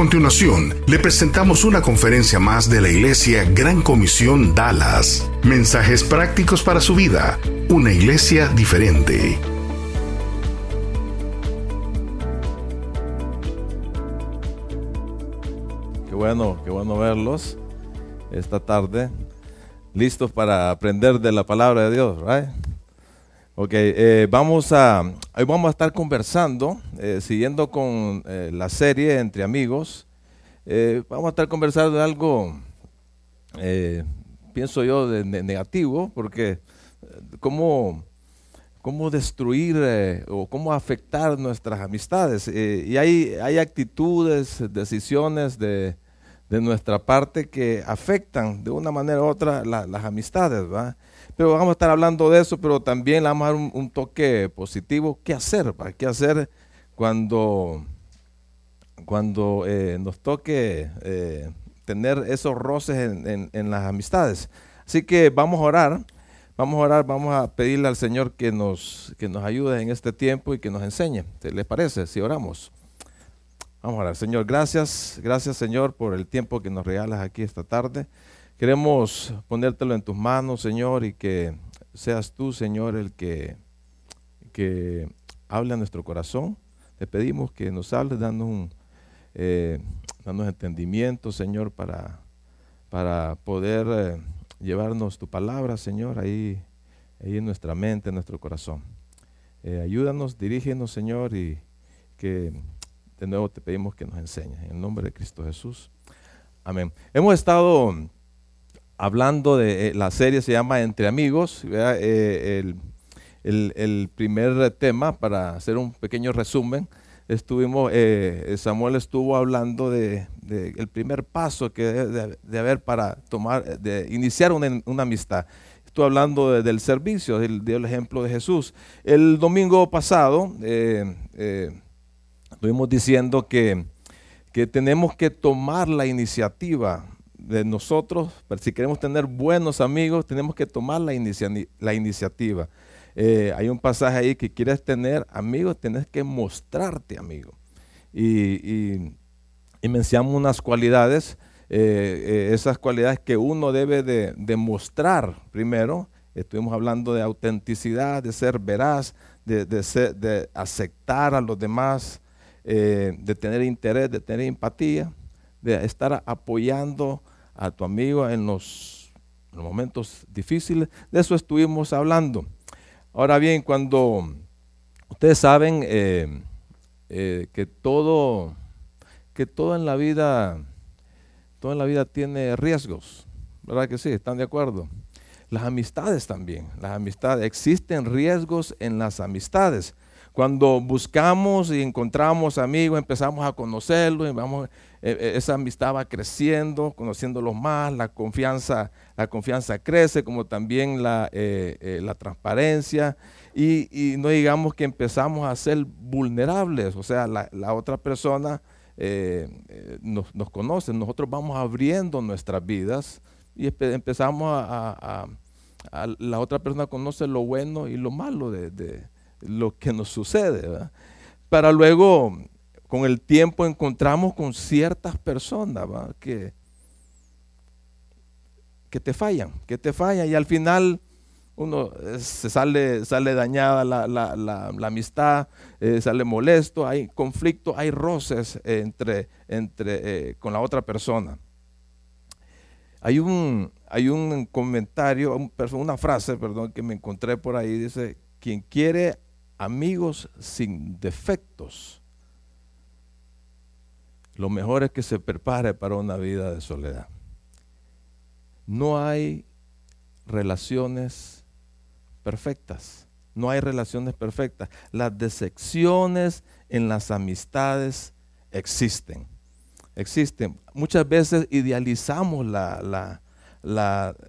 A continuación, le presentamos una conferencia más de la Iglesia Gran Comisión Dallas. Mensajes prácticos para su vida. Una iglesia diferente. Qué bueno, qué bueno verlos esta tarde. Listos para aprender de la palabra de Dios, right? Ok, eh, vamos a, hoy vamos a estar conversando, eh, siguiendo con eh, la serie Entre Amigos. vamos a estar conversando de algo, pienso yo, de, negativo, porque cómo, cómo destruir o cómo afectar nuestras amistades. y hay, hay actitudes, decisiones de, de, nuestra parte que afectan de una manera u otra las amistades, ¿verdad? Pero vamos a estar hablando de eso, pero también le vamos a dar un, toque positivo. ¿Qué hacer? ¿Qué hacer cuando, cuando eh, nos toque eh, tener esos roces en, las amistades? Así que vamos a orar. Vamos a orar, vamos a pedirle al Señor que nos, que nos ayude en este tiempo y que nos enseñe. ¿Les parece? Si oramos. Vamos a orar. Señor, gracias. Gracias, Señor, por el tiempo que nos regalas aquí esta tarde. Queremos ponértelo en tus manos, Señor, y que seas tú, Señor, el que, que hable a nuestro corazón. Te pedimos que nos hables, dando un eh, entendimiento, Señor, para, para poder eh, llevarnos tu palabra, Señor, ahí, ahí en nuestra mente, en nuestro corazón. Eh, ayúdanos, dirígenos, Señor, y que de nuevo te pedimos que nos enseñes. En el nombre de Cristo Jesús. Amén. Hemos estado hablando de eh, la serie, se llama Entre Amigos. Eh, el, primer tema, para hacer un pequeño resumen, estuvimos, eh, Samuel estuvo hablando de, el primer paso que debe de, haber para tomar, de iniciar una, amistad. Estuvo hablando del servicio, del, ejemplo de Jesús. El domingo pasado estuvimos diciendo que, que tenemos que tomar la iniciativa de nosotros, si queremos tener buenos amigos, tenemos que tomar la, la iniciativa. Eh, hay un pasaje ahí que quieres tener amigos, tienes que mostrarte amigo. Y, mencionamos unas cualidades, eh, eh, esas cualidades que uno debe de, demostrar primero. Estuvimos hablando de autenticidad, de ser veraz, de, de aceptar a los demás, de tener interés, de tener empatía, de estar apoyando a tu amigo en los, momentos difíciles. De eso estuvimos hablando. Ahora bien, cuando ustedes saben eh, eh, que todo, que todo en la vida, todo en la vida tiene riesgos, ¿verdad que sí? ¿Están de acuerdo? Las amistades también, las amistades, existen riesgos en las amistades. Cuando buscamos y encontramos amigos, empezamos a conocerlos, y vamos, eh, eh, esa amistad va creciendo, conociéndolos más, la confianza, la confianza crece, como también la, eh, la transparencia, y, no digamos que empezamos a ser vulnerables, o sea, la, otra persona nos, nos, conoce, nosotros vamos abriendo nuestras vidas y empezamos a, la otra persona conoce lo bueno y lo malo de lo que nos sucede, para luego con el tiempo encontramos con ciertas personas que, que te fallan, que te fallan y al final uno eh, se sale, sale dañada la, amistad, eh, sale molesto, hay conflicto, hay roces entre, entre, eh, con la otra persona. Hay un, hay un comentario, una frase, perdón, que me encontré por ahí, dice, quien quiere amigos sin defectos, lo mejor es que se prepare para una vida de soledad. No hay relaciones perfectas. No hay relaciones perfectas. Las decepciones en las amistades existen. Existen. Muchas veces idealizamos la,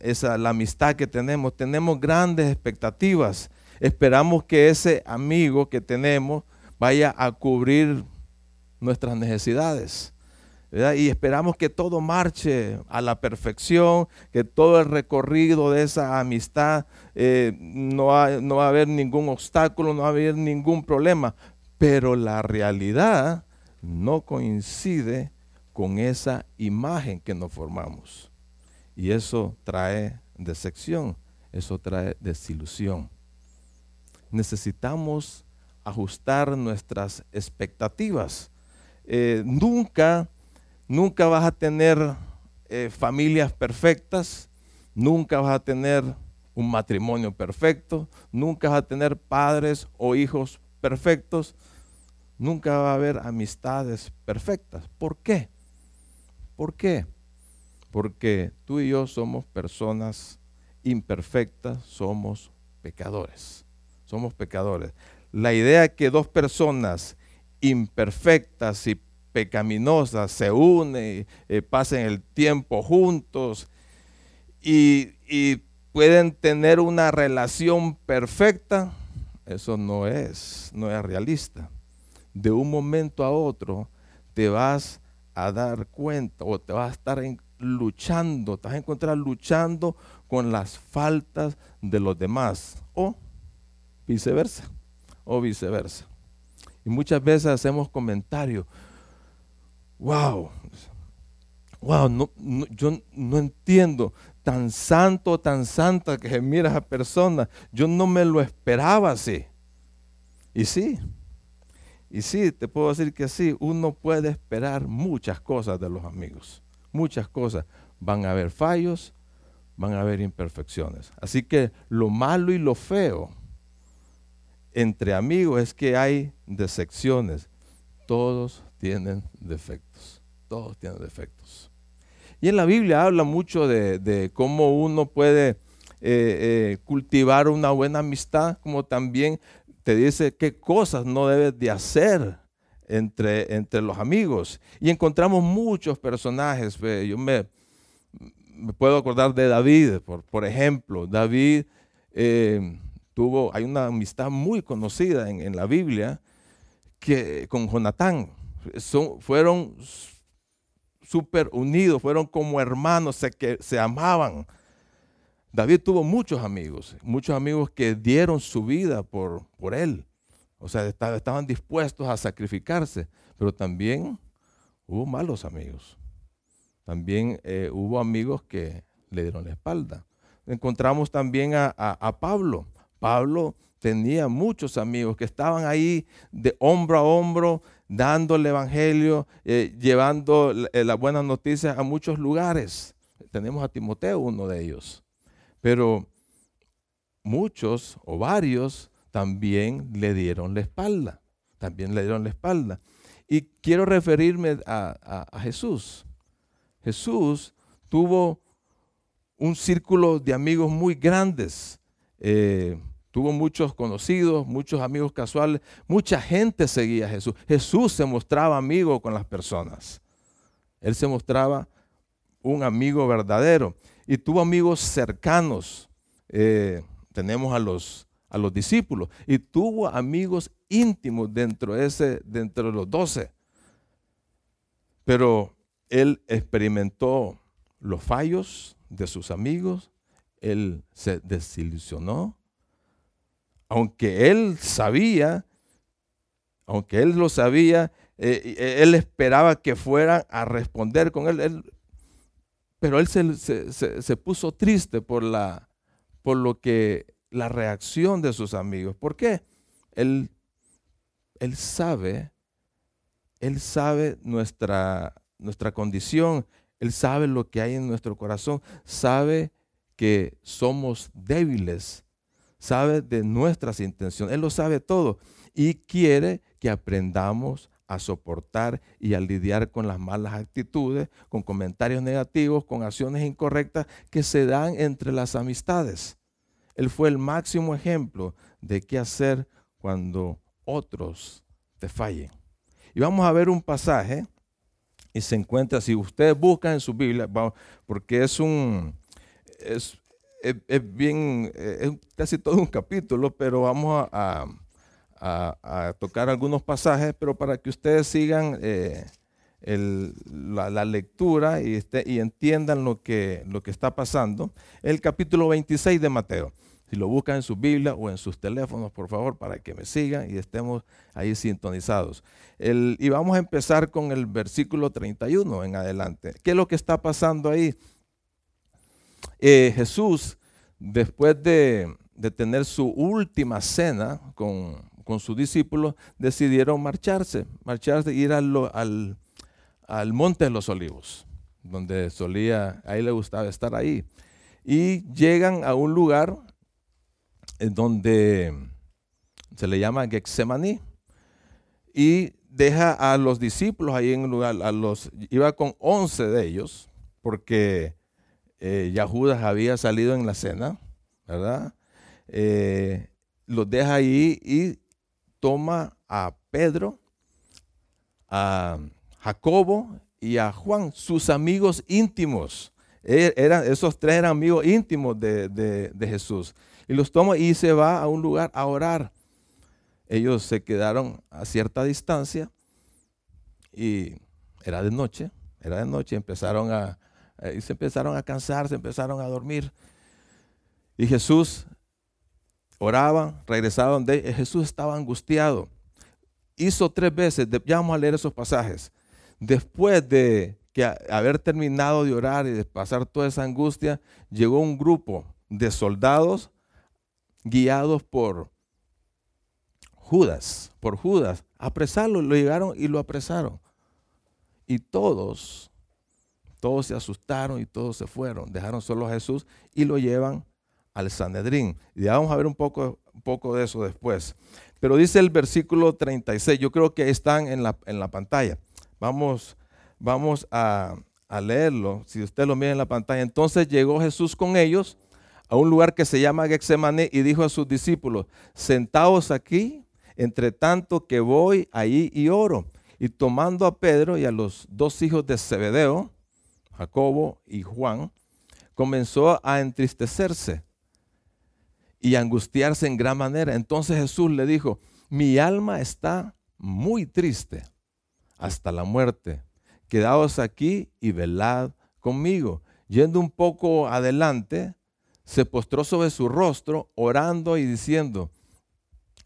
esa, la amistad que tenemos. Tenemos grandes expectativas Esperamos que ese amigo que tenemos vaya a cubrir nuestras necesidades. Y esperamos que todo marche a la perfección, que todo el recorrido de esa amistad eh, no, no va a haber ningún obstáculo, no va a haber ningún problema. Pero la realidad no coincide con esa imagen que nos formamos. Y eso trae decepción, eso trae desilusión. Necesitamos ajustar nuestras expectativas. Eh, nunca Nunca vas a tener eh, familias perfectas, nunca vas a tener un matrimonio perfecto, nunca vas a tener padres o hijos perfectos, nunca va a haber amistades perfectas. ¿Por qué? ¿Por qué? Porque tú y yo somos personas imperfectas, somos pecadores. Somos pecadores. La idea que dos personas imperfectas y pecaminosas se unen, eh, pasen el tiempo juntos y, pueden tener una relación perfecta, eso no es, no es realista. De un momento a otro te vas a dar cuenta o te vas a estar luchando, te vas a encontrar luchando con las faltas de los demás o viceversa, o viceversa. Y muchas veces hacemos comentarios, wow, wow, no, yo no entiendo, tan santo, tan santa que mira a esa persona, yo no me lo esperaba así. Y sí, y sí, te puedo decir que sí, uno puede esperar muchas cosas de los amigos, muchas cosas. Van a haber fallos, van a haber imperfecciones. Así que lo malo y lo feo entre amigos es que hay decepciones. Todos tienen defectos. Todos tienen defectos. Y en la Biblia habla mucho de, cómo uno puede eh, eh, cultivar una buena amistad, como también te dice qué cosas no debes de hacer entre, entre los amigos. Y encontramos muchos personajes. Yo me, puedo acordar de David, por, por ejemplo. David eh, tuvo, hay una amistad muy conocida en, la Biblia que, con Jonatán fueron súper unidos, fueron como hermanos, se, que, se amaban. David tuvo muchos amigos, muchos amigos que dieron su vida por, por él. O sea, estaban dispuestos a sacrificarse, pero también hubo malos amigos. También eh, hubo amigos que le dieron la espalda. Encontramos también a, a Pablo. Pablo tenía muchos amigos que estaban ahí de hombro a hombro, dando el Evangelio, eh, llevando eh, las buenas noticias a muchos lugares. Tenemos a Timoteo, uno de ellos. Pero muchos o varios también le dieron la espalda. También le dieron la espalda. Y quiero referirme a, Jesús. Jesús tuvo un círculo de amigos muy grandes. Eh, Tuvo muchos conocidos, muchos amigos casuales, mucha gente seguía a Jesús. Jesús se mostraba amigo con las personas. Él se mostraba un amigo verdadero y tuvo amigos cercanos. Eh, tenemos a los, a los discípulos y tuvo amigos íntimos dentro de, ese, dentro de los doce. Pero él experimentó los fallos de sus amigos, él se desilusionó, aunque él sabía, aunque él lo sabía, eh, eh, él esperaba que fueran a responder con él, pero él se, puso triste por, la, por lo que la reacción de sus amigos. ¿Por qué? Él, él sabe, él sabe nuestra, nuestra condición, él sabe lo que hay en nuestro corazón, sabe que somos débiles sabe de nuestras intenciones, Él lo sabe todo y quiere que aprendamos a soportar y a lidiar con las malas actitudes, con comentarios negativos, con acciones incorrectas que se dan entre las amistades. Él fue el máximo ejemplo de qué hacer cuando otros te fallen. Y vamos a ver un pasaje y se encuentra, si ustedes buscan en su Biblia, porque es un, es, es, bien, es casi todo un capítulo, pero vamos a, tocar algunos pasajes, pero para que ustedes sigan eh, la, lectura y, este, y entiendan lo que, lo que está pasando. El capítulo 26 de Mateo. Si lo buscan en su Biblia o en sus teléfonos, por favor, para que me sigan y estemos ahí sintonizados. y vamos a empezar con el versículo 31 en adelante. ¿Qué es lo que está pasando ahí? Eh, Jesús, después de, tener su última cena con, sus discípulos, decidieron marcharse, marcharse, ir al, Monte de los Olivos, donde solía, ahí le gustaba estar ahí. Y llegan a un lugar donde se le llama Gexemaní y deja a los discípulos ahí en un lugar, a los, iba con 11 de ellos, porque eh, ya Judas había salido en la cena, ¿verdad? Eh, los deja ahí y toma a Pedro, a Jacobo y a Juan, sus amigos íntimos. E, eran, esos tres eran amigos íntimos de, de Jesús y los toma y se va a un lugar a orar. Ellos se quedaron a cierta distancia y era de noche, era de noche, empezaron a, eh, se empezaron a cansar, se empezaron a dormir. Y Jesús oraba, regresaba donde Jesús estaba angustiado. Hizo tres veces, ya vamos a leer esos pasajes. Después de que haber terminado de orar y de pasar toda esa angustia, llegó un grupo de soldados guiados por Judas, por Judas, apresarlo, lo llegaron y lo apresaron. Y todos, todos se asustaron y todos se fueron, dejaron solo a Jesús y lo llevan al Sanedrín. Y vamos a ver un poco, un poco de eso después. Pero dice el versículo 36, yo creo que están en la, en la pantalla. Vamos, vamos a, a leerlo, si usted lo mira en la pantalla. Entonces llegó Jesús con ellos a un lugar que se llama Gexemaní y dijo a sus discípulos, sentaos aquí, entre tanto que voy ahí y oro. Y tomando a Pedro y a los dos hijos de Zebedeo, Jacobo y Juan, comenzó a entristecerse y angustiarse en gran manera. Entonces Jesús le dijo, mi alma está muy triste hasta la muerte. Quedaos aquí y velad conmigo. Yendo un poco adelante, se postró sobre su rostro, orando y diciendo,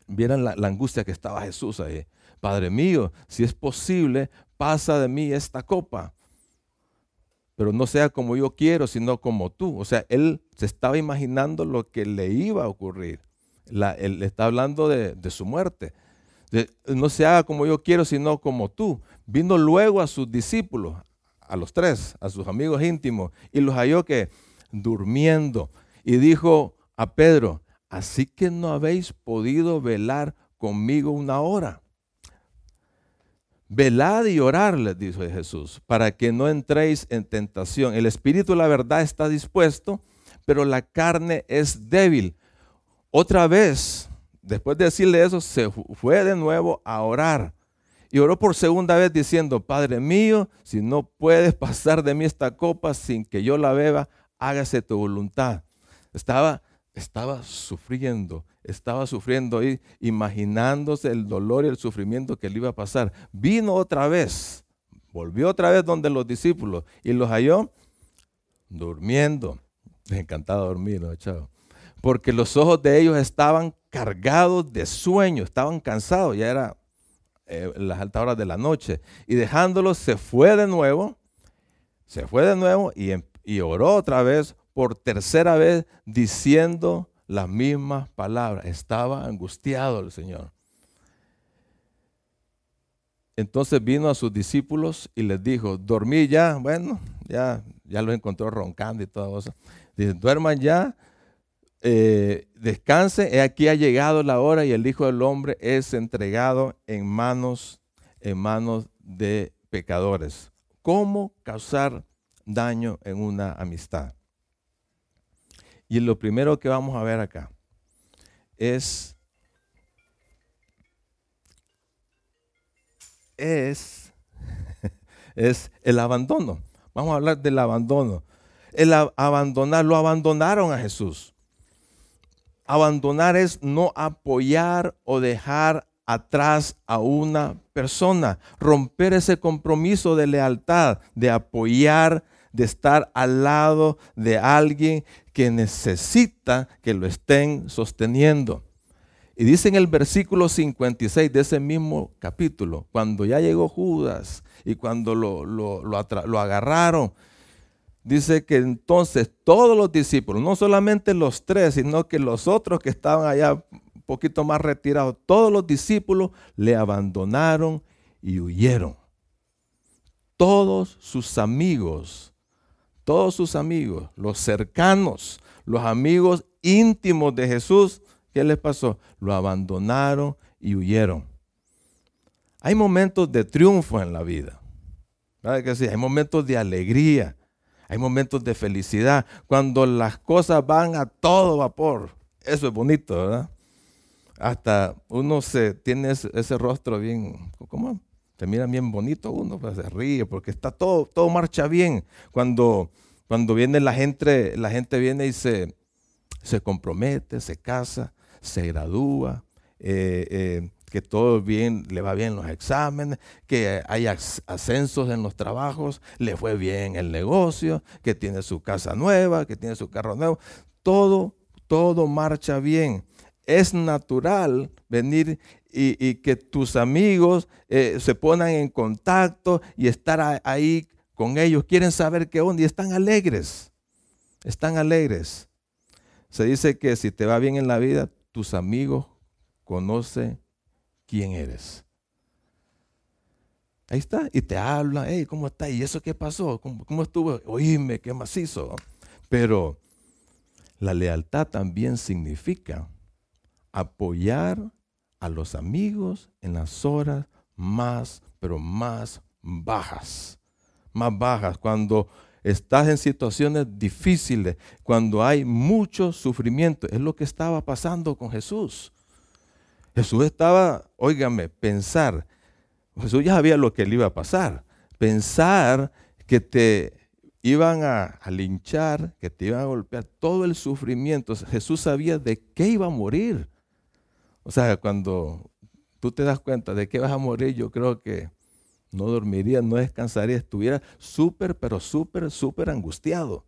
vieran la, angustia que estaba Jesús ahí. Padre mío, si es posible, pasa de mí esta copa. Pero no sea como yo quiero, sino como tú. O sea, él se estaba imaginando lo que le iba a ocurrir. él está hablando de, su muerte. no se haga como yo quiero, sino como tú. Vino luego a sus discípulos, a los tres, a sus amigos íntimos, y los halló que durmiendo y dijo a Pedro, así que no habéis podido velar conmigo una hora. Velad y orar, les dijo Jesús, para que no entréis en tentación. El espíritu, la verdad, está dispuesto, pero la carne es débil. Otra vez, después de decirle eso, se fue de nuevo a orar. Y oró por segunda vez diciendo, Padre mío, si no puedes pasar de mí esta copa sin que yo la beba, hágase tu voluntad. Estaba, estaba sufriendo, estaba sufriendo ahí, imaginándose el dolor y el sufrimiento que le iba a pasar. Vino otra vez, volvió otra vez donde los discípulos y los halló durmiendo. Les encantaba dormir, ¿no? Porque los ojos de ellos estaban cargados de sueño, estaban cansados, ya era eh, las altas horas de la noche. Y dejándolos, se fue de nuevo, se fue de nuevo y, em, y oró otra vez por tercera vez diciendo las mismas palabras. Estaba angustiado el Señor. Entonces vino a sus discípulos y les dijo, dormí ya, bueno, ya, ya los encontró roncando y todo eso. Dice, duerman ya, eh, descansen, he aquí ha llegado la hora y el Hijo del Hombre es entregado en manos, en manos de pecadores. ¿Cómo causar daño en una amistad? Y lo primero que vamos a ver acá es, es, es el abandono. Vamos a hablar del abandono. El abandonar, lo abandonaron a Jesús. Abandonar es no apoyar o dejar atrás a una persona, romper ese compromiso de lealtad, de apoyar, de estar al lado de alguien que necesita que lo estén sosteniendo. Y dice en el versículo 56 de ese mismo capítulo, cuando ya llegó Judas y cuando lo, lo, lo, agarraron, dice que entonces todos los discípulos, no solamente los tres, sino que los otros que estaban allá un poquito más retirados, todos los discípulos le abandonaron y huyeron. Todos sus amigos, todos sus amigos, los cercanos, los amigos íntimos de Jesús, ¿Qué les pasó? Lo abandonaron y huyeron. Hay momentos de triunfo en la vida. ¿Verdad que sí? Hay momentos de alegría. Hay momentos de felicidad. Cuando las cosas van a todo vapor. Eso es bonito, ¿verdad? Hasta uno se tiene ese, rostro bien, ¿cómo? Se mira bien bonito uno, pues se ríe porque está todo, todo marcha bien. Cuando, cuando viene la gente, la gente viene y se, se compromete, se casa, se gradúa, eh, eh, que todo bien, le va bien los exámenes, que hay ascensos en los trabajos, le fue bien el negocio, que tiene su casa nueva, que tiene su carro nuevo. Todo, todo marcha bien. Es natural venir y, que tus amigos eh, se pongan en contacto y estar ahí con ellos. Quieren saber qué onda y están alegres. Están alegres. Se dice que si te va bien en la vida, tus amigos conocen quién eres. Ahí está, y te hablan, hey, ¿cómo está? ¿Y eso qué pasó? ¿Cómo, estuvo? Oíme, qué macizo. Pero la lealtad también significa apoyar a los amigos en las horas más, pero más bajas. Más bajas, cuando estás en situaciones difíciles, cuando hay mucho sufrimiento. Es lo que estaba pasando con Jesús. Jesús estaba, óigame, pensar, Jesús ya sabía lo que le iba a pasar. Pensar que te iban a, linchar, que te iban a golpear, todo el sufrimiento. Jesús sabía de qué iba a morir. O sea, cuando tú te das cuenta de qué vas a morir, yo creo que no dormiría, no descansaría, estuviera súper, pero súper, súper angustiado.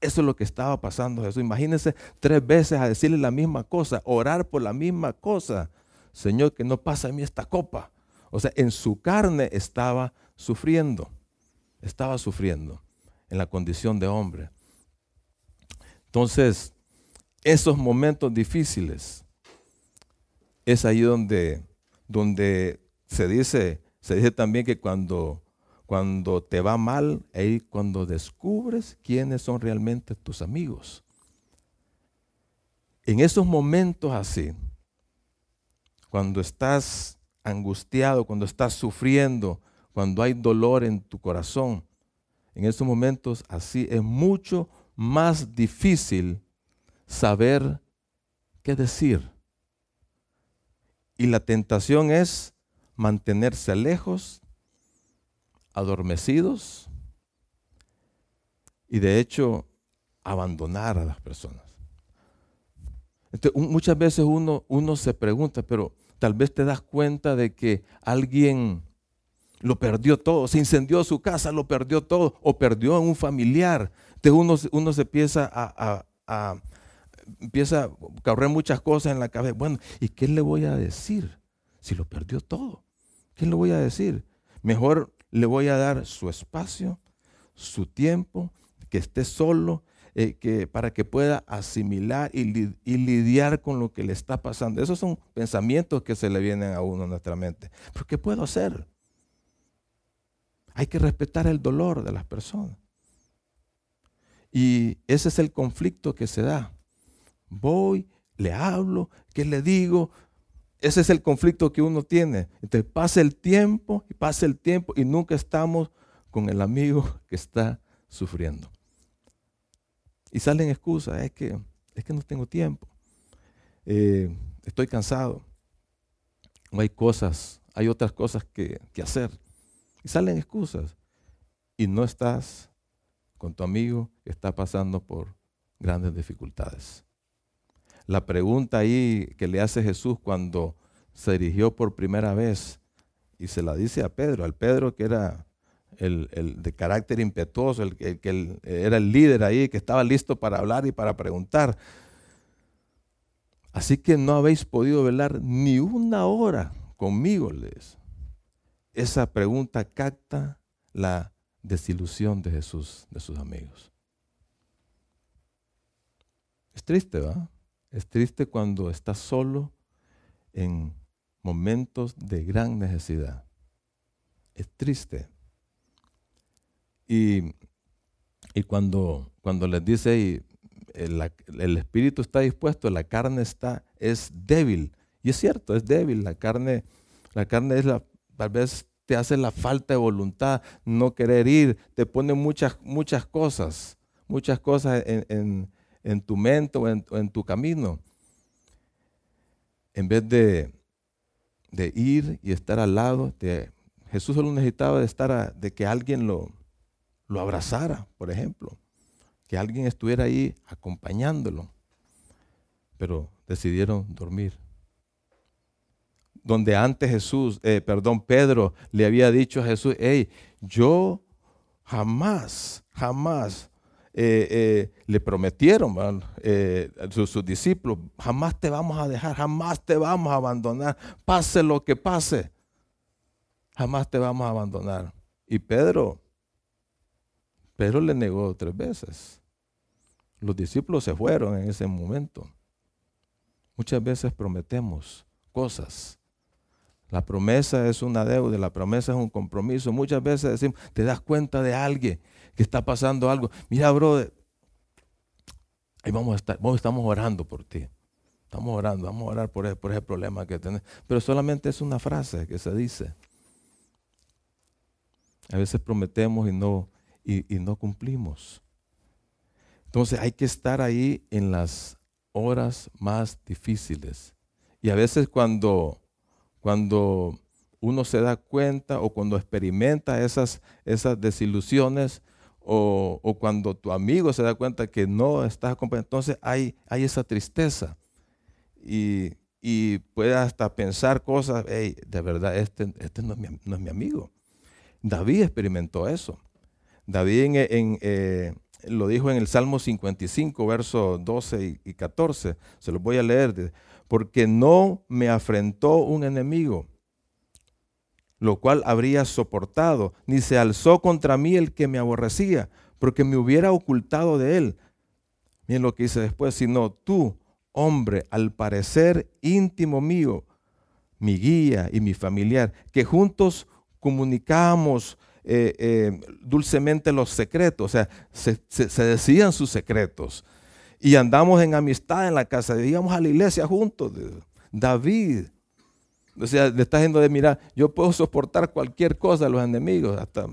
Eso es lo que estaba pasando Jesús. Imagínense tres veces a decirle la misma cosa, orar por la misma cosa. Señor, que no pasa a mí esta copa. O sea, en su carne estaba sufriendo. Estaba sufriendo en la condición de hombre. Entonces, esos momentos difíciles es ahí donde, donde se dice, se dice también que cuando, cuando te va mal, ahí cuando descubres quiénes son realmente tus amigos. En esos momentos así, cuando estás angustiado, cuando estás sufriendo, cuando hay dolor en tu corazón, en esos momentos así es mucho más difícil saber qué decir. Y la tentación es mantenerse lejos, adormecidos y de hecho abandonar a las personas. muchas veces uno, uno se pregunta, pero tal vez te das cuenta de que alguien lo perdió todo, se incendió su casa, lo perdió todo, o perdió a un familiar. Entonces uno, uno se empieza a, a, empieza a correr muchas cosas en la cabeza. Bueno, ¿y qué le voy a decir si lo perdió todo? ¿Qué le voy a decir? Mejor le voy a dar su espacio, su tiempo, que esté solo, eh, que, para que pueda asimilar y, lidiar con lo que le está pasando. Esos son pensamientos que se le vienen a uno en nuestra mente. Pero ¿qué puedo hacer? Hay que respetar el dolor de las personas. Y ese es el conflicto que se da. Voy, le hablo, ¿qué le digo? Ese es el conflicto que uno tiene. Entonces pasa el tiempo y pasa el tiempo y nunca estamos con el amigo que está sufriendo. Y salen excusas, es que, es que no tengo tiempo, eh, estoy cansado, no hay cosas, hay otras cosas que, que hacer. Y salen excusas y no estás con tu amigo que está pasando por grandes dificultades. La pregunta ahí que le hace Jesús cuando se dirigió por primera vez y se la dice a Pedro, al Pedro que era el, de carácter impetuoso, el, que era el líder ahí, que estaba listo para hablar y para preguntar. Así que no habéis podido velar ni una hora conmigo, les. Esa pregunta capta la desilusión de Jesús, de sus amigos. Es triste, ¿va? Es triste cuando estás solo en momentos de gran necesidad. Es triste. Y, cuando, cuando les dice, el, el, espíritu está dispuesto, la carne está, es débil. Y es cierto, es débil. La carne, la carne es la, tal vez te hace la falta de voluntad, no querer ir, te pone muchas, muchas cosas, muchas cosas en, tu mente o en, tu camino. En vez de, ir y estar al lado, de, Jesús solo necesitaba de estar, de que alguien lo, lo abrazara, por ejemplo, que alguien estuviera ahí acompañándolo, pero decidieron dormir donde antes Jesús, eh, perdón, Pedro le había dicho a Jesús, hey, yo jamás, jamás eh, eh, le prometieron a sus, discípulos, jamás te vamos a dejar, jamás te vamos a abandonar, pase lo que pase, jamás te vamos a abandonar. Y Pedro, Pedro le negó tres veces. Los discípulos se fueron en ese momento. Muchas veces prometemos cosas la promesa es una deuda, la promesa es un compromiso. Muchas veces decimos, te das cuenta de alguien que está pasando algo. Mira, brother, ahí vamos a estar, vamos, estamos orando por ti. Estamos orando, vamos a orar por ese, por ese problema que tienes. Pero solamente es una frase que se dice. A veces prometemos y no, y no cumplimos. Entonces hay que estar ahí en las horas más difíciles. Y a veces cuando cuando uno se da cuenta o cuando experimenta esas, esas desilusiones o, cuando tu amigo se da cuenta que no estás acompañado, entonces hay, hay esa tristeza. Y, y puede hasta pensar cosas, hey, de verdad, este, este no, es mi, amigo. David experimentó eso. David eh, lo dijo en el Salmo 55, versos 12 y, y 14. Se los voy a leer porque no me afrentó un enemigo, lo cual habría soportado, ni se alzó contra mí el que me aborrecía, porque me hubiera ocultado de él. Miren lo que dice después, sino tú, hombre, al parecer íntimo mío, mi guía y mi familiar, que juntos comunicábamos eh, eh, dulcemente los secretos, o sea, se decían sus secretos y andamos en amistad en la casa, íbamos a la iglesia juntos. David, o sea, le está diciendo de mirar, yo puedo soportar cualquier cosa de los enemigos, hasta,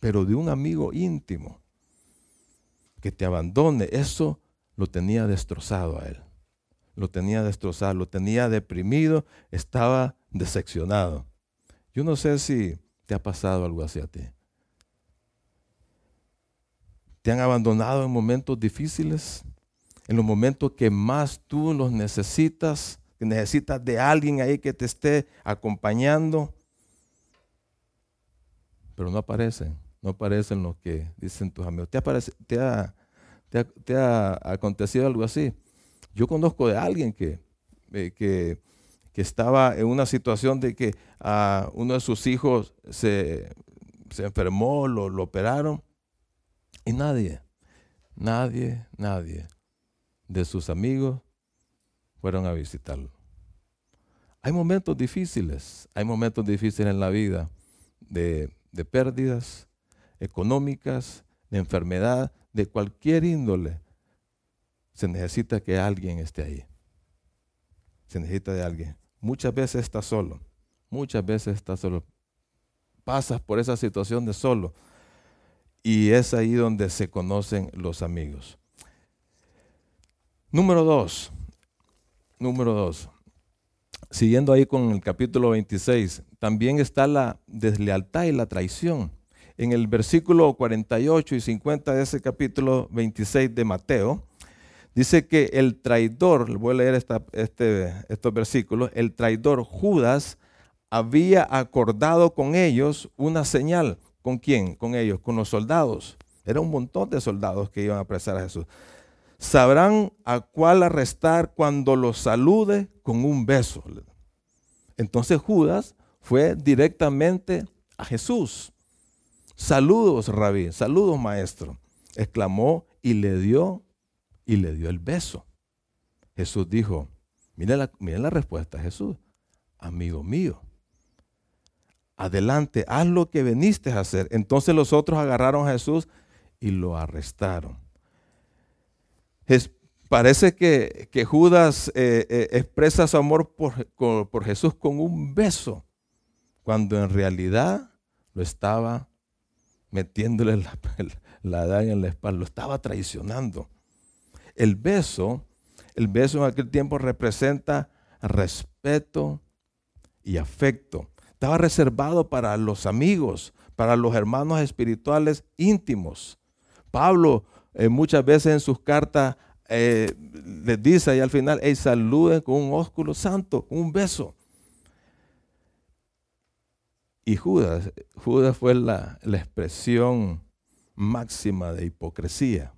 pero de un amigo íntimo que te abandone, eso lo tenía destrozado a él. Lo tenía destrozado, lo tenía deprimido, estaba decepcionado. Yo no sé si te ha pasado algo así a ti. ¿Te han abandonado en momentos difíciles? en los momentos que más tú los necesitas, necesitas de alguien ahí que te esté acompañando, pero no aparecen, no aparecen los que dicen tus amigos. ¿Te, te, ha, te, ha, acontecido algo así? Yo conozco de alguien que, eh, que, que, estaba en una situación de que a uno de sus hijos se, se enfermó, lo, lo operaron, y nadie, nadie, nadie de sus amigos fueron a visitarlo. Hay momentos difíciles, hay momentos difíciles en la vida de, pérdidas económicas, de enfermedad, de cualquier índole. Se necesita que alguien esté ahí. Se necesita de alguien. Muchas veces estás solo, muchas veces estás solo. Pasas por esa situación de solo. Y es ahí donde se conocen los amigos. Número dos, número dos, siguiendo ahí con el capítulo 26, también está la deslealtad y la traición. en el versículo 48 y 50 de ese capítulo 26 de Mateo, dice que el traidor, voy a leer este, estos versículos, el traidor Judas había acordado con ellos una señal. ¿Con quién? Con ellos, con los soldados. Era un montón de soldados que iban a apresar a Jesús. Sabrán a cuál arrestar cuando los salude con un beso. Entonces Judas fue directamente a Jesús. Saludos, rabí, saludos, maestro. Exclamó y le dio y le dio el beso. Jesús dijo, miren la, la respuesta, Jesús, amigo mío, adelante, haz lo que veniste a hacer. Entonces los otros agarraron a Jesús y lo arrestaron. Parece que, Judas eh, eh, expresa su amor por, Jesús con un beso, cuando en realidad lo estaba metiéndole la, la daña en la espalda, lo estaba traicionando. El beso, el beso en aquel tiempo representa respeto y afecto. Estaba reservado para los amigos, para los hermanos espirituales íntimos. Pablo eh, muchas veces en sus cartas eh, les dice ahí al final, hey, saluden con un ósculo santo, un beso. Y Judas, Judas fue la, la expresión máxima de hipocresía.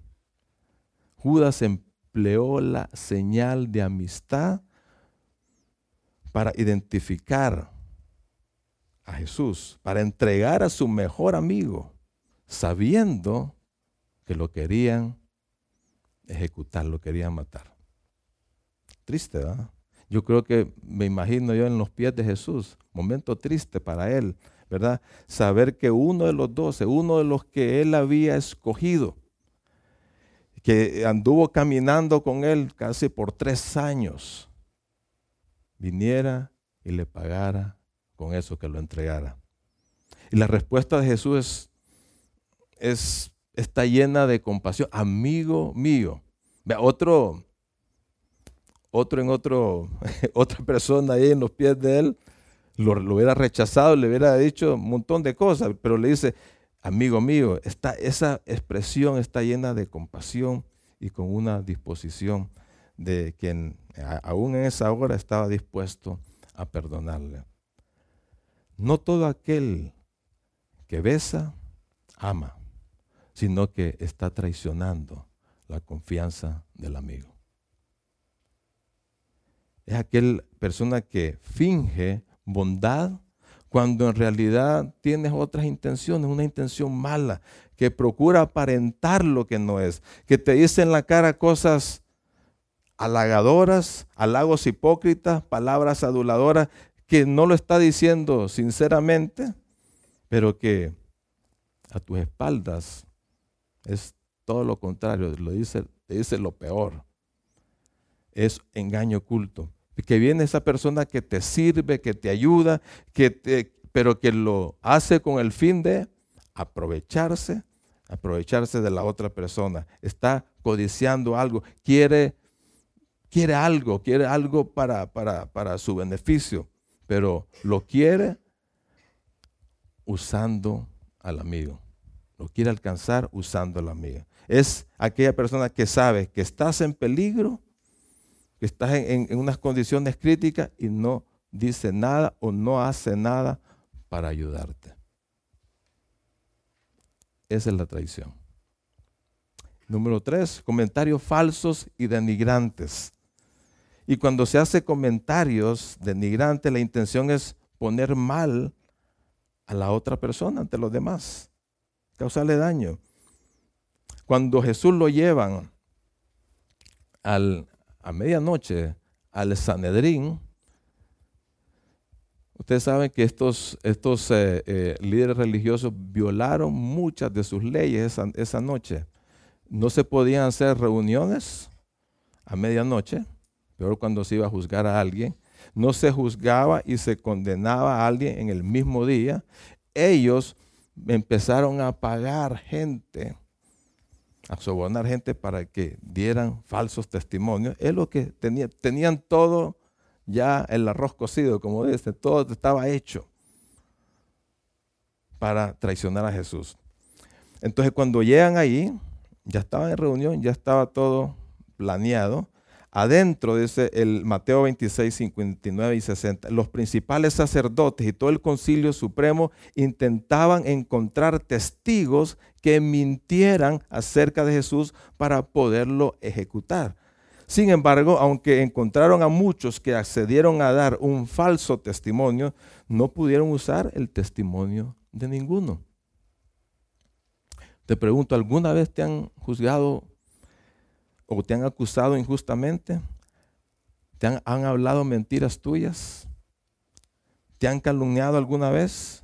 Judas empleó la señal de amistad para identificar a Jesús, para entregar a su mejor amigo, sabiendo que lo querían ejecutar, lo querían matar. Triste, ¿verdad? Yo creo que me imagino yo en los pies de Jesús, momento triste para él, ¿verdad? Saber que uno de los doce, uno de los que él había escogido, que anduvo caminando con él casi por tres años, viniera y le pagara con eso que lo entregara. Y la respuesta de Jesús es está llena de compasión. Amigo mío. Otro, otro en otro, otra persona ahí en los pies de él, lo, hubiera rechazado, le hubiera dicho un montón de cosas, pero le dice, amigo mío, está, esa expresión está llena de compasión y con una disposición de quien aún en esa hora estaba dispuesto a perdonarle. No todo aquel que besa, ama sino que está traicionando la confianza del amigo. Es aquella persona que finge bondad cuando en realidad tienes otras intenciones, una intención mala, que procura aparentar lo que no es, que te dice en la cara cosas halagadoras, halagos hipócritas, palabras aduladoras, que no lo está diciendo sinceramente, pero que a tus espaldas es todo lo contrario, lo dice, dice lo peor. Es engaño oculto. Que viene esa persona que te sirve, que te ayuda, que te, pero que lo hace con el fin de aprovecharse, aprovecharse de la otra persona. Está codiciando algo, quiere, quiere algo, quiere algo para, para, para su beneficio, pero lo quiere usando al amigo lo quiere alcanzar usando la mía. Es aquella persona que sabe que estás en peligro, que estás en, en unas condiciones críticas y no dice nada o no hace nada para ayudarte. Esa es la traición. Número tres, comentarios falsos y denigrantes. Y cuando se hace comentarios denigrantes, la intención es poner mal a la otra persona ante los demás causarle daño. Cuando Jesús lo llevan al, a medianoche al Sanedrín, ustedes saben que estos, estos eh, eh, líderes religiosos violaron muchas de sus leyes esa, esa noche. No se podían hacer reuniones a medianoche, peor cuando se iba a juzgar a alguien. No se juzgaba y se condenaba a alguien en el mismo día. Ellos empezaron a pagar gente, a sobornar gente para que dieran falsos testimonios. Es lo que tenía, tenían todo ya el arroz cocido, como dice, todo estaba hecho para traicionar a Jesús. Entonces cuando llegan ahí, ya estaban en reunión, ya estaba todo planeado. Adentro, dice el Mateo 26, 59 y 60, los principales sacerdotes y todo el concilio supremo intentaban encontrar testigos que mintieran acerca de Jesús para poderlo ejecutar. Sin embargo, aunque encontraron a muchos que accedieron a dar un falso testimonio, no pudieron usar el testimonio de ninguno. Te pregunto, ¿alguna vez te han juzgado o te han acusado injustamente? ¿Te han, hablado mentiras tuyas? ¿Te han calumniado alguna vez?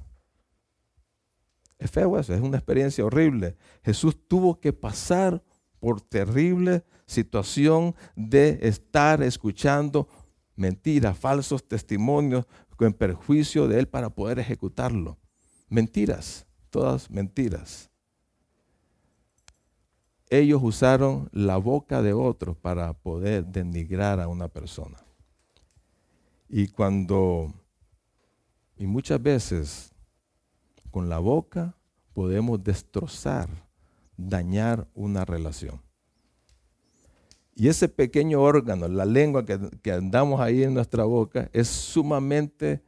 Es feo eso, es una experiencia horrible. Jesús tuvo que pasar por terrible situación de estar escuchando mentiras, falsos testimonios en perjuicio de él para poder ejecutarlo. Mentiras, todas mentiras. Ellos usaron la boca de otros para poder denigrar a una persona. Y cuando, y muchas veces, con la boca podemos destrozar, dañar una relación. Y ese pequeño órgano, la lengua que, andamos ahí en nuestra boca, es sumamente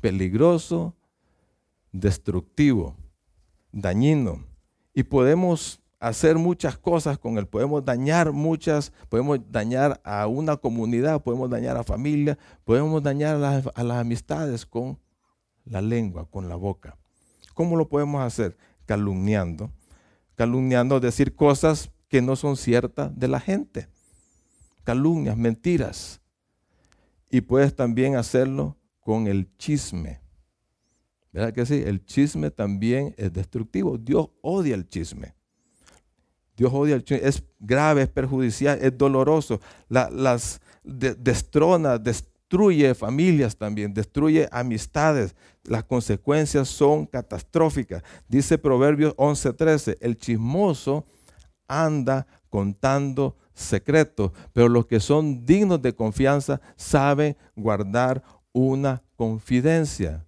peligroso, destructivo, dañino. Y podemos hacer muchas cosas con él, podemos dañar muchas, podemos dañar a una comunidad, podemos dañar a familia, podemos dañar a las, a las amistades con la lengua, con la boca. ¿Cómo lo podemos hacer? Calumniando. Calumniando, decir cosas que no son ciertas de la gente. Calumnias, mentiras. Y puedes también hacerlo con el chisme. ¿Verdad que sí? El chisme también es destructivo. Dios odia el chisme. Dios odia el chisme. Es grave, es perjudicial, es doloroso. las destrona, destruye familias también, destruye amistades. Las consecuencias son catastróficas. Dice Proverbios 11:13, el chismoso anda contando secretos, pero los que son dignos de confianza saben guardar una confidencia.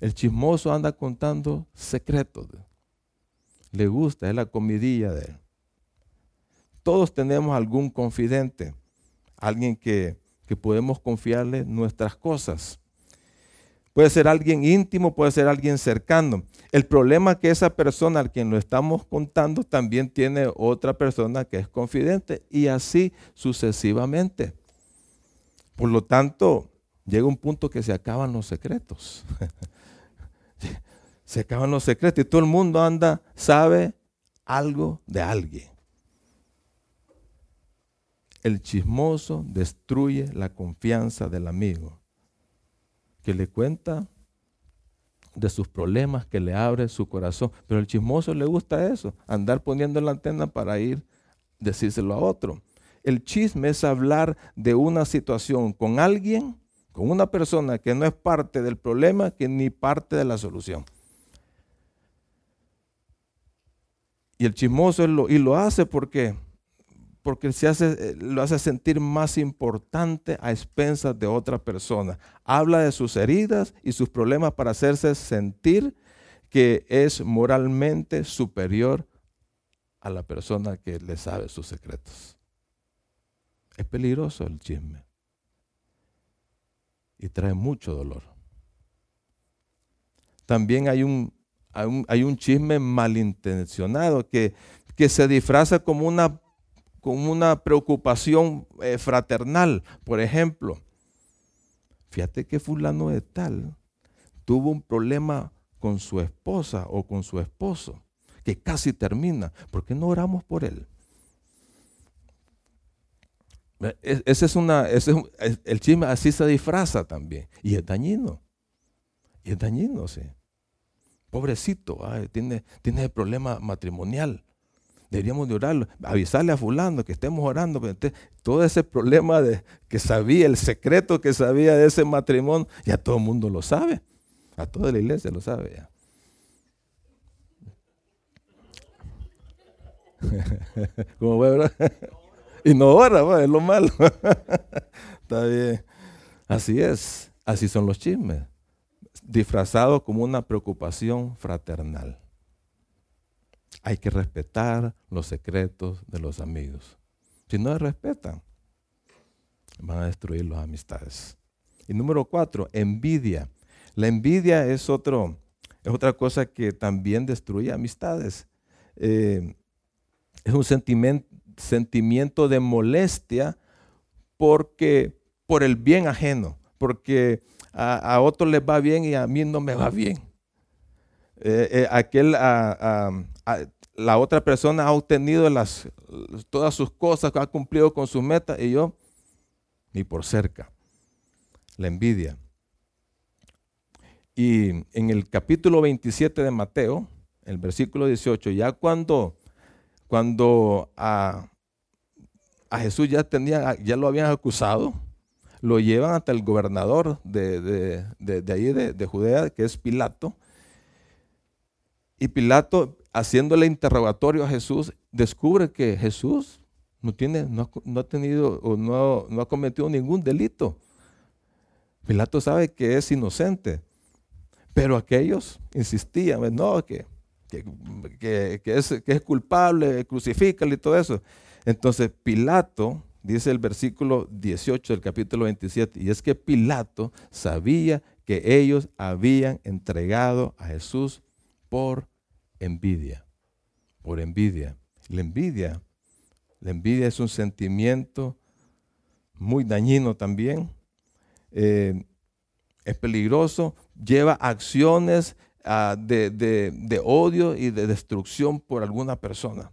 El chismoso anda contando secretos. Le gusta, es la comidilla de él. Todos tenemos algún confidente, alguien que, que podemos confiarle nuestras cosas. Puede ser alguien íntimo, puede ser alguien cercano. El problema es que esa persona al quien lo estamos contando también tiene otra persona que es confidente y así sucesivamente. Por lo tanto, llega un punto que se acaban los secretos. se acaban los secretos y todo el mundo anda, sabe algo de alguien. El chismoso destruye la confianza del amigo, que le cuenta de sus problemas, que le abre su corazón. Pero el chismoso le gusta eso, andar poniendo la antena para ir decírselo a otro. El chisme es hablar de una situación con alguien con una persona que no es parte del problema, que ni parte de la solución. Y el chismoso y lo hace porque porque se eh, lo hace sentir más importante a expensas de otra persona. Habla de sus heridas y sus problemas para hacerse sentir que es moralmente superior a la persona que le sabe sus secretos. Es peligroso el chisme y trae mucho dolor. También hay un, hay un, chisme malintencionado que, que se disfraza como una, como una preocupación eh, fraternal. Por ejemplo, fíjate que fulano de tal tuvo un problema con su esposa o con su esposo, que casi termina. ¿Por qué no oramos por él? Ese es una, ese es, el chisme así se disfraza también. Y es dañino. Y es dañino, sí. Pobrecito, tiene, tiene problema matrimonial. Deberíamos de orarlo, avisarle a fulano que estemos orando. todo ese problema de que sabía, el secreto que sabía de ese matrimonio, ya todo el mundo lo sabe. A toda la iglesia lo sabe ya. ¿Cómo va, y no ora, es lo malo. Está bien. Así es, así son los chismes. disfrazado como una preocupación fraternal. Hay que respetar los secretos de los amigos. Si no respetan, van a destruir las amistades. Y número cuatro, envidia. La envidia es, otro, es otra cosa que también destruye amistades. Eh, es un sentimiento, de molestia porque por el bien ajeno, porque a, a otros les va bien y a mí no me va bien. Eh, eh, aquel, la otra persona ha obtenido todas sus cosas, ha cumplido con sus metas y yo ni por cerca. La envidia. Y en el capítulo 27 de Mateo, el versículo 18, ya cuando, cuando a, a Jesús ya, tenía, ya lo habían acusado, lo llevan hasta el gobernador de, de, ahí de, Judea, que es Pilato. Y Pilato, haciéndole interrogatorio a Jesús, descubre que Jesús no, tiene, no, ha tenido o no, no ha cometido ningún delito. Pilato sabe que es inocente, pero aquellos insistían, no, que, que, es, que es culpable, crucifícalo y todo eso. Entonces Pilato, dice el versículo 18 del capítulo 27, y es que Pilato sabía que ellos habían entregado a Jesús por envidia, por envidia. La envidia, la envidia es un sentimiento muy dañino también, eh, es peligroso, lleva acciones ah, de, odio y de destrucción por alguna persona.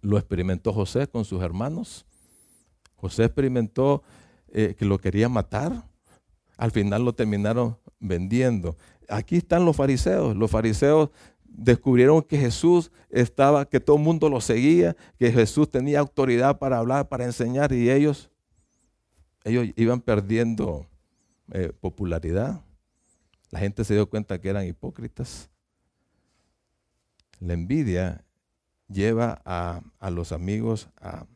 Lo experimentó José con sus hermanos. José experimentó eh, que lo quería matar. Al final lo terminaron vendiendo. Aquí están los fariseos. Los fariseos descubrieron que Jesús estaba, que todo el mundo lo seguía, que Jesús tenía autoridad para hablar, para enseñar y ellos, ellos iban perdiendo eh, popularidad. La gente se dio cuenta que eran hipócritas. La envidia lleva a, los amigos a,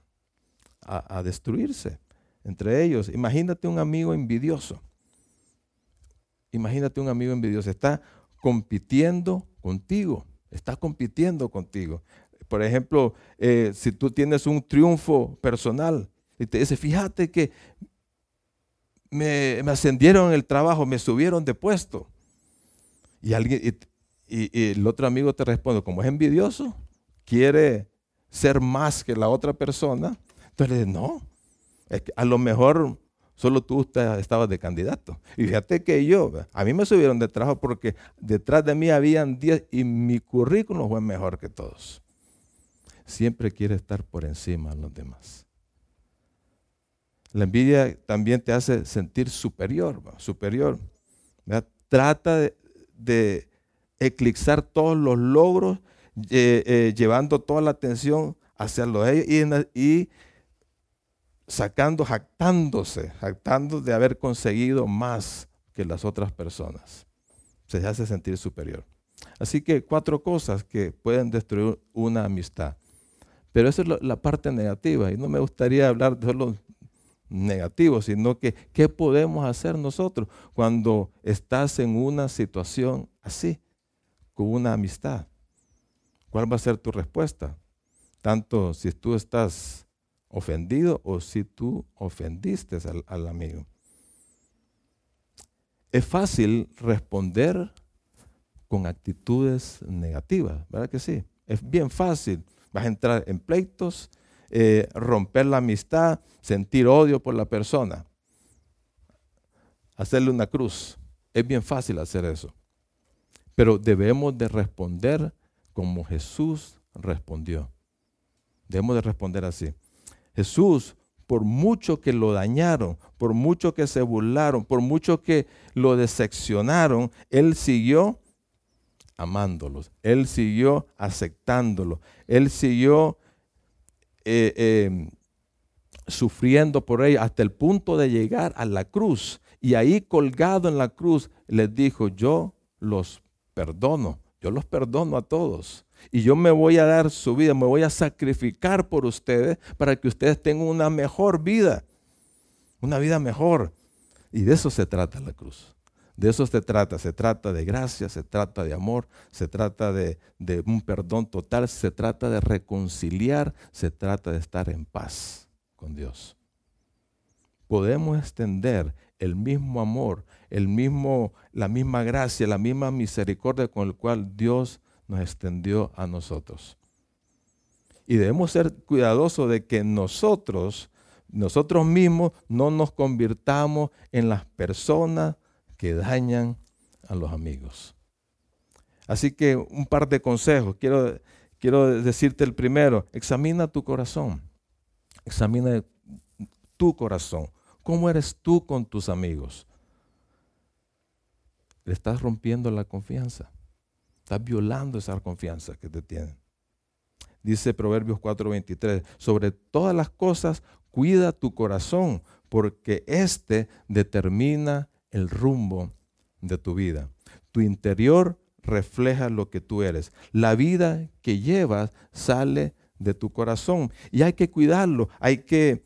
a, destruirse entre ellos. Imagínate un amigo envidioso. Imagínate un amigo envidioso. Está compitiendo contigo. Está compitiendo contigo. Por ejemplo, eh, si tú tienes un triunfo personal y te dice, fíjate que me, ascendieron en el trabajo, me subieron de puesto. Y, alguien, y el otro amigo te responde, como es envidioso, quiere ser más que la otra persona, entonces no, a lo mejor solo tú estabas de candidato. Y fíjate que yo, a mí me subieron de trabajo porque detrás de mí habían 10 y mi currículum fue mejor que todos. Siempre quiere estar por encima de los demás. La envidia también te hace sentir superior, superior. Trata de, eclipsar todos los logros eh, eh, llevando toda la atención hacia lo de ellos y, sacando, jactándose, jactando de haber conseguido más que las otras personas. Se hace sentir superior. Así que cuatro cosas que pueden destruir una amistad. Pero esa es la parte negativa y no me gustaría hablar de lo negativo, sino que qué podemos hacer nosotros cuando estás en una situación así, con una amistad. ¿Cuál va a ser tu respuesta? Tanto si tú estás ofendido o si tú ofendiste al, amigo. Es fácil responder con actitudes negativas, ¿verdad que sí? Es bien fácil. Vas a entrar en pleitos, eh, romper la amistad, sentir odio por la persona, hacerle una cruz. Es bien fácil hacer eso. Pero debemos de responder como Jesús respondió. Debemos de responder así. Jesús, por mucho que lo dañaron, por mucho que se burlaron, por mucho que lo decepcionaron, Él siguió amándolos, Él siguió aceptándolos, Él siguió eh, eh, sufriendo por ellos hasta el punto de llegar a la cruz. Y ahí colgado en la cruz les dijo, yo los perdono. Yo los perdono a todos. Y yo me voy a dar su vida, me voy a sacrificar por ustedes para que ustedes tengan una mejor vida. Una vida mejor. Y de eso se trata la cruz. De eso se trata. Se trata de gracia, se trata de amor, se trata de, de, un perdón total, se trata de reconciliar, se trata de estar en paz con Dios. Podemos extender el mismo amor, el mismo, la misma gracia, la misma misericordia con el cual Dios nos extendió a nosotros. Y debemos ser cuidadosos de que nosotros, nosotros mismos, no nos convirtamos en las personas que dañan a los amigos. Así que un par de consejos. Quiero, quiero decirte el primero, examina tu corazón. Examina tu corazón. ¿Cómo eres tú con tus amigos? Le estás rompiendo la confianza. Estás violando esa confianza que te tienen. Dice Proverbios 4:23, sobre todas las cosas cuida tu corazón, porque éste determina el rumbo de tu vida. Tu interior refleja lo que tú eres. La vida que llevas sale de tu corazón y hay que cuidarlo, hay que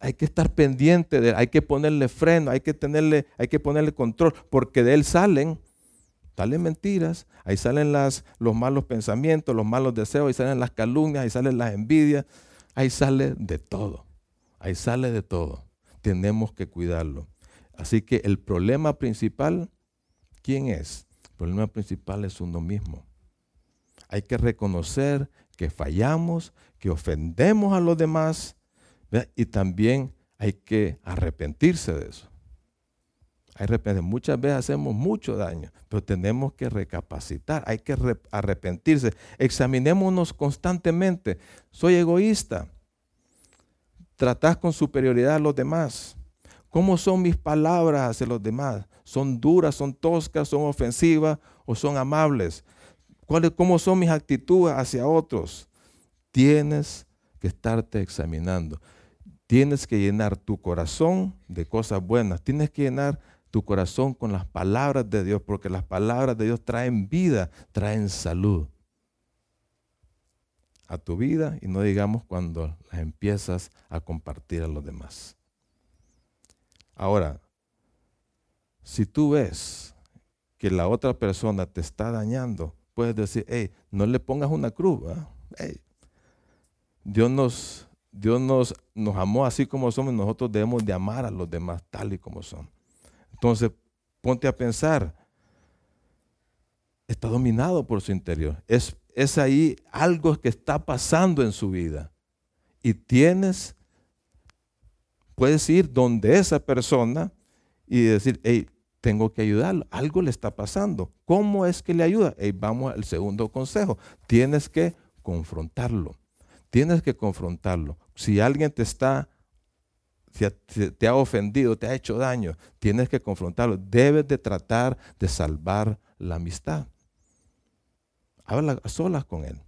hay que estar pendiente de él, hay que ponerle freno, hay que tenerle, hay que ponerle control, porque de él salen, salen mentiras, ahí salen las, los malos pensamientos, los malos deseos, ahí salen las calumnias, ahí salen las envidias, ahí sale de todo, ahí sale de todo. Tenemos que cuidarlo. Así que el problema principal, ¿quién es? El problema principal es uno mismo. Hay que reconocer que fallamos, que ofendemos a los demás y también hay que arrepentirse de eso. Hay Muchas veces hacemos mucho daño, pero tenemos que recapacitar, hay que arrepentirse. Examinémonos constantemente. Soy egoísta. Tratás con superioridad a los demás. ¿Cómo son mis palabras hacia los demás? ¿Son duras, son toscas, son ofensivas o son amables? ¿Cómo son mis actitudes hacia otros? Tienes que estarte examinando. Tienes que llenar tu corazón de cosas buenas. Tienes que llenar tu corazón con las palabras de Dios, porque las palabras de Dios traen vida, traen salud a tu vida y no digamos cuando las empiezas a compartir a los demás. Ahora, si tú ves que la otra persona te está dañando, puedes decir, hey, no le pongas una cruz. Dios nos Dios nos, nos amó así como somos, nosotros debemos de amar a los demás tal y como son. Entonces, ponte a pensar, está dominado por su interior. Es, es ahí algo que está pasando en su vida. Y tienes, puedes ir donde esa persona y decir, hey, tengo que ayudarlo, algo le está pasando. ¿Cómo es que le ayuda? Hey, vamos al segundo consejo, tienes que confrontarlo. Tienes que confrontarlo. Si alguien te está, te ha ofendido, te ha hecho daño, tienes que confrontarlo. Debes de tratar de salvar la amistad. Habla a solas con él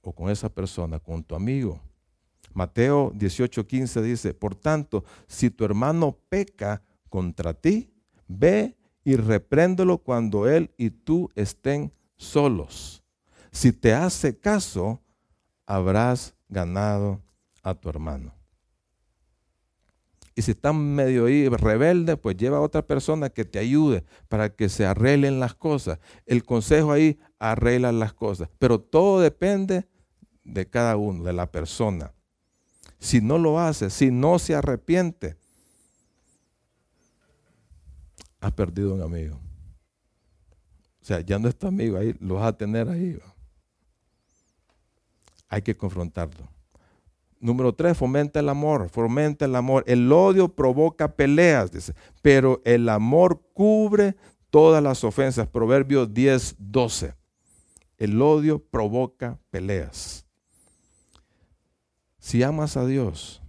o con esa persona, con tu amigo. Mateo 18:15 dice, por tanto, si tu hermano peca contra ti, ve y repréndelo cuando él y tú estén solos. Si te hace caso, habrás ganado a tu hermano. Y si están medio ahí rebelde, pues lleva a otra persona que te ayude para que se arreglen las cosas. El consejo ahí arregla las cosas. Pero todo depende de cada uno, de la persona. Si no lo hace, si no se arrepiente, has perdido un amigo. O sea, ya no es tu amigo ahí, lo vas a tener ahí hay que confrontarlo. Número tres, fomenta el amor, fomenta el amor. El odio provoca peleas, dice, pero el amor cubre todas las ofensas. Proverbios 10, 12. El odio provoca peleas. Si amas a Dios,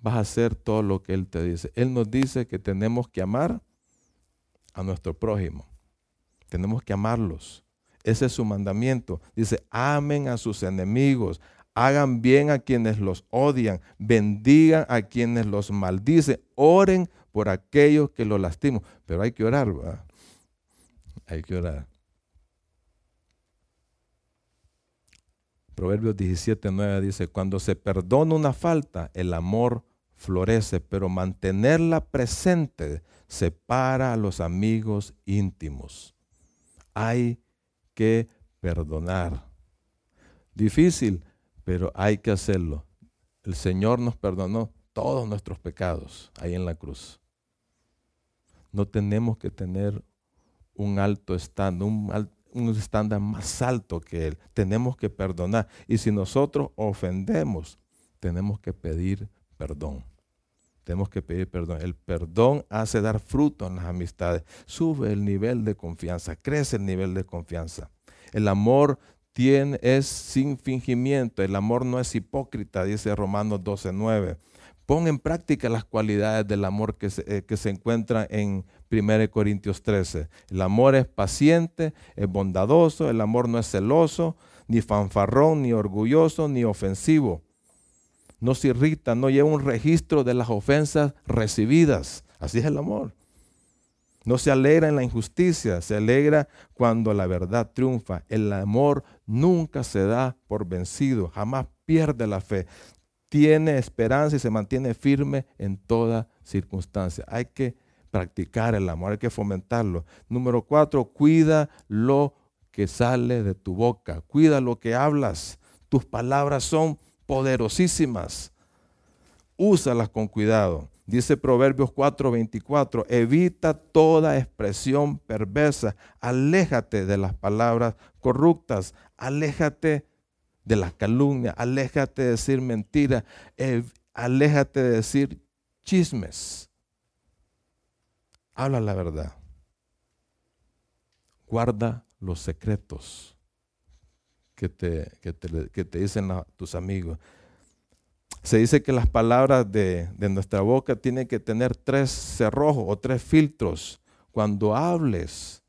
vas a hacer todo lo que Él te dice. Él nos dice que tenemos que amar a nuestro prójimo. Tenemos que amarlos. Ese es su mandamiento. Dice, amen a sus enemigos, hagan bien a quienes los odian, bendigan a quienes los maldicen, oren por aquellos que los lastiman. Pero hay que orar, ¿verdad? Hay que orar. Proverbios 17, 9 dice, cuando se perdona una falta, el amor florece, pero mantenerla presente separa a los amigos íntimos. Hay que perdonar. Difícil, pero hay que hacerlo. El Señor nos perdonó todos nuestros pecados ahí en la cruz. No tenemos que tener un alto estándar, un, estándar más alto que Él. Tenemos que perdonar. Y si nosotros ofendemos, tenemos que pedir perdón. Tenemos que pedir perdón. El perdón hace dar fruto en las amistades. Sube el nivel de confianza, crece el nivel de confianza. El amor tiene, es sin fingimiento. El amor no es hipócrita, dice Romanos 12:9. Pon en práctica las cualidades del amor que se, eh, que se encuentra en 1 Corintios 13. El amor es paciente, es bondadoso, el amor no es celoso, ni fanfarrón, ni orgulloso, ni ofensivo. No se irrita, no lleva un registro de las ofensas recibidas. Así es el amor. No se alegra en la injusticia, se alegra cuando la verdad triunfa. El amor nunca se da por vencido, jamás pierde la fe. Tiene esperanza y se mantiene firme en toda circunstancia. Hay que practicar el amor, hay que fomentarlo. Número cuatro, cuida lo que sale de tu boca, cuida lo que hablas. Tus palabras son poderosísimas. Úsalas con cuidado. Dice Proverbios 4:24, evita toda expresión perversa, aléjate de las palabras corruptas, aléjate de las calumnias, aléjate de decir mentiras, aléjate de decir chismes. Habla la verdad. Guarda los secretos que te, que te, dicen tus amigos. Se dice que las palabras de, de nuestra boca tienen que tener tres cerrojos o tres filtros. Cuando hables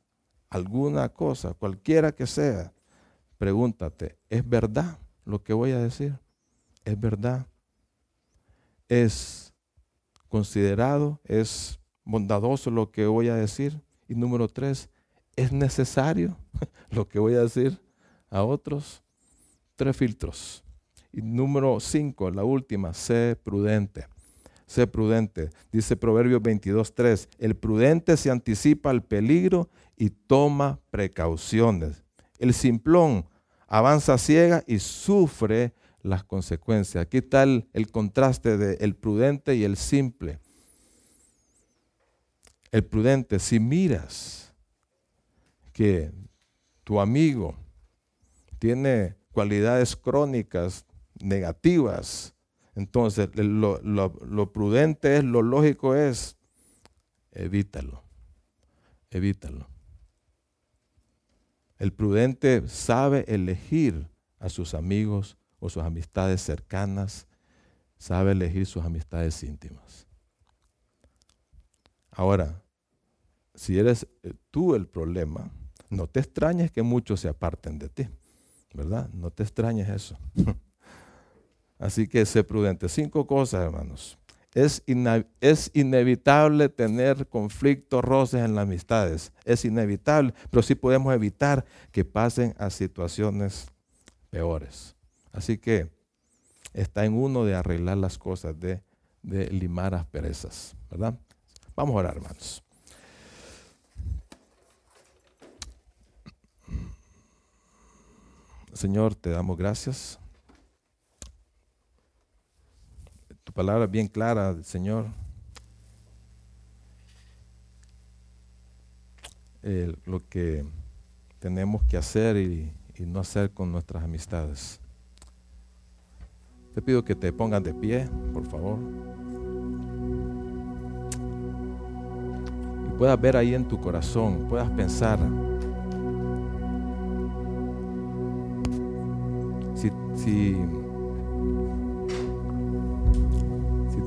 alguna cosa, cualquiera que sea, pregúntate, ¿es verdad lo que voy a decir? ¿Es verdad? ¿Es considerado? ¿Es bondadoso lo que voy a decir? Y número tres, ¿es necesario lo que voy a decir a otros? Tres filtros. Y número cinco, la última, sé prudente. Sé prudente. Dice Proverbios 22.3, el prudente se anticipa al peligro y toma precauciones. El simplón avanza ciega y sufre las consecuencias. Aquí está el, contraste de el prudente y el simple. El prudente, si miras que tu amigo tiene cualidades crónicas negativas. Entonces, lo, prudente es, lo lógico es, evítalo, evítalo. El prudente sabe elegir a sus amigos o sus amistades cercanas, sabe elegir sus amistades íntimas. Ahora, si eres eh, tú el problema, no te extrañes que muchos se aparten de ti, ¿verdad? No te extrañes eso. Así que sé prudente. Cinco cosas, hermanos. Es, es, inevitable tener conflictos, roces en las amistades. Es inevitable, pero sí podemos evitar que pasen a situaciones peores. Así que está en uno de arreglar las cosas, de, de limar asperezas, ¿verdad? Vamos a orar, hermanos. Señor, te damos gracias palabra bien clara Señor. lo que tenemos que hacer y, no hacer con nuestras amistades. Te pido que te pongan de pie, por favor. Y puedas ver ahí en tu corazón, puedas pensar. Si, si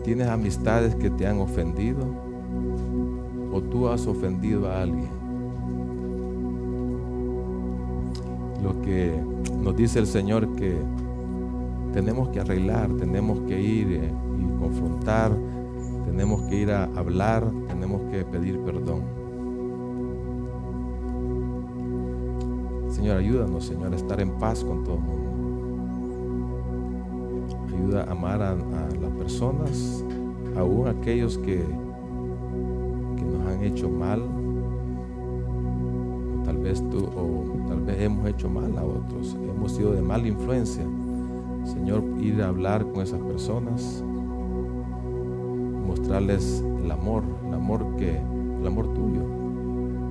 ¿Tienes amistades que te han ofendido? ¿O tú has ofendido a alguien? Lo que nos dice el Señor que tenemos que arreglar, tenemos que ir eh, y confrontar, tenemos que ir a hablar, tenemos que pedir perdón. Señor, ayúdanos, Señor, a estar en paz con todo el mundo ayuda a amar a, las personas, aún aquellos que, que nos han hecho mal, o tal vez tú, o tal vez hemos hecho mal a otros, hemos sido de mala influencia. Señor, ir a hablar con esas personas, mostrarles el amor, el amor que, el amor tuyo,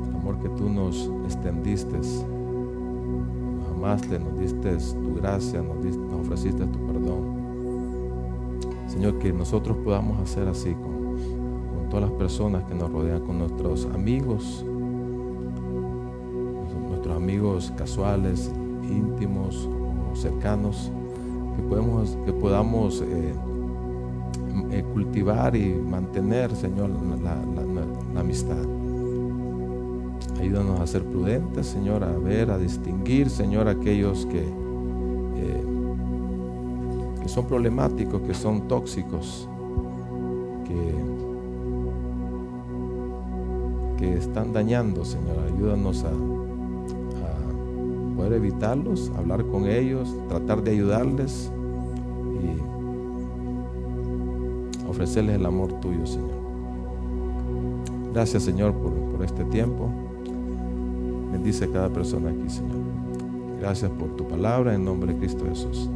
el amor que tú nos extendiste, nos amaste, nos diste tu gracia, nos, nos ofreciste tu perdón. Señor, que nosotros podamos hacer así con, todas las personas que nos rodean, con nuestros amigos, nuestros amigos casuales, íntimos o cercanos, que, podemos, que podamos eh, eh, cultivar y mantener, Señor, la, amistad. Ayúdanos a ser prudentes, Señor, a ver, a distinguir, Señor, aquellos que, que son problemáticos, que son tóxicos, que, que están dañando, Señor. Ayúdanos a, poder evitarlos, hablar con ellos, tratar de ayudarles ofrecerles el amor tuyo, Señor. Gracias, Señor, por, por este tiempo. Bendice a cada persona aquí, Señor. Gracias por tu palabra en nombre de Cristo Jesús.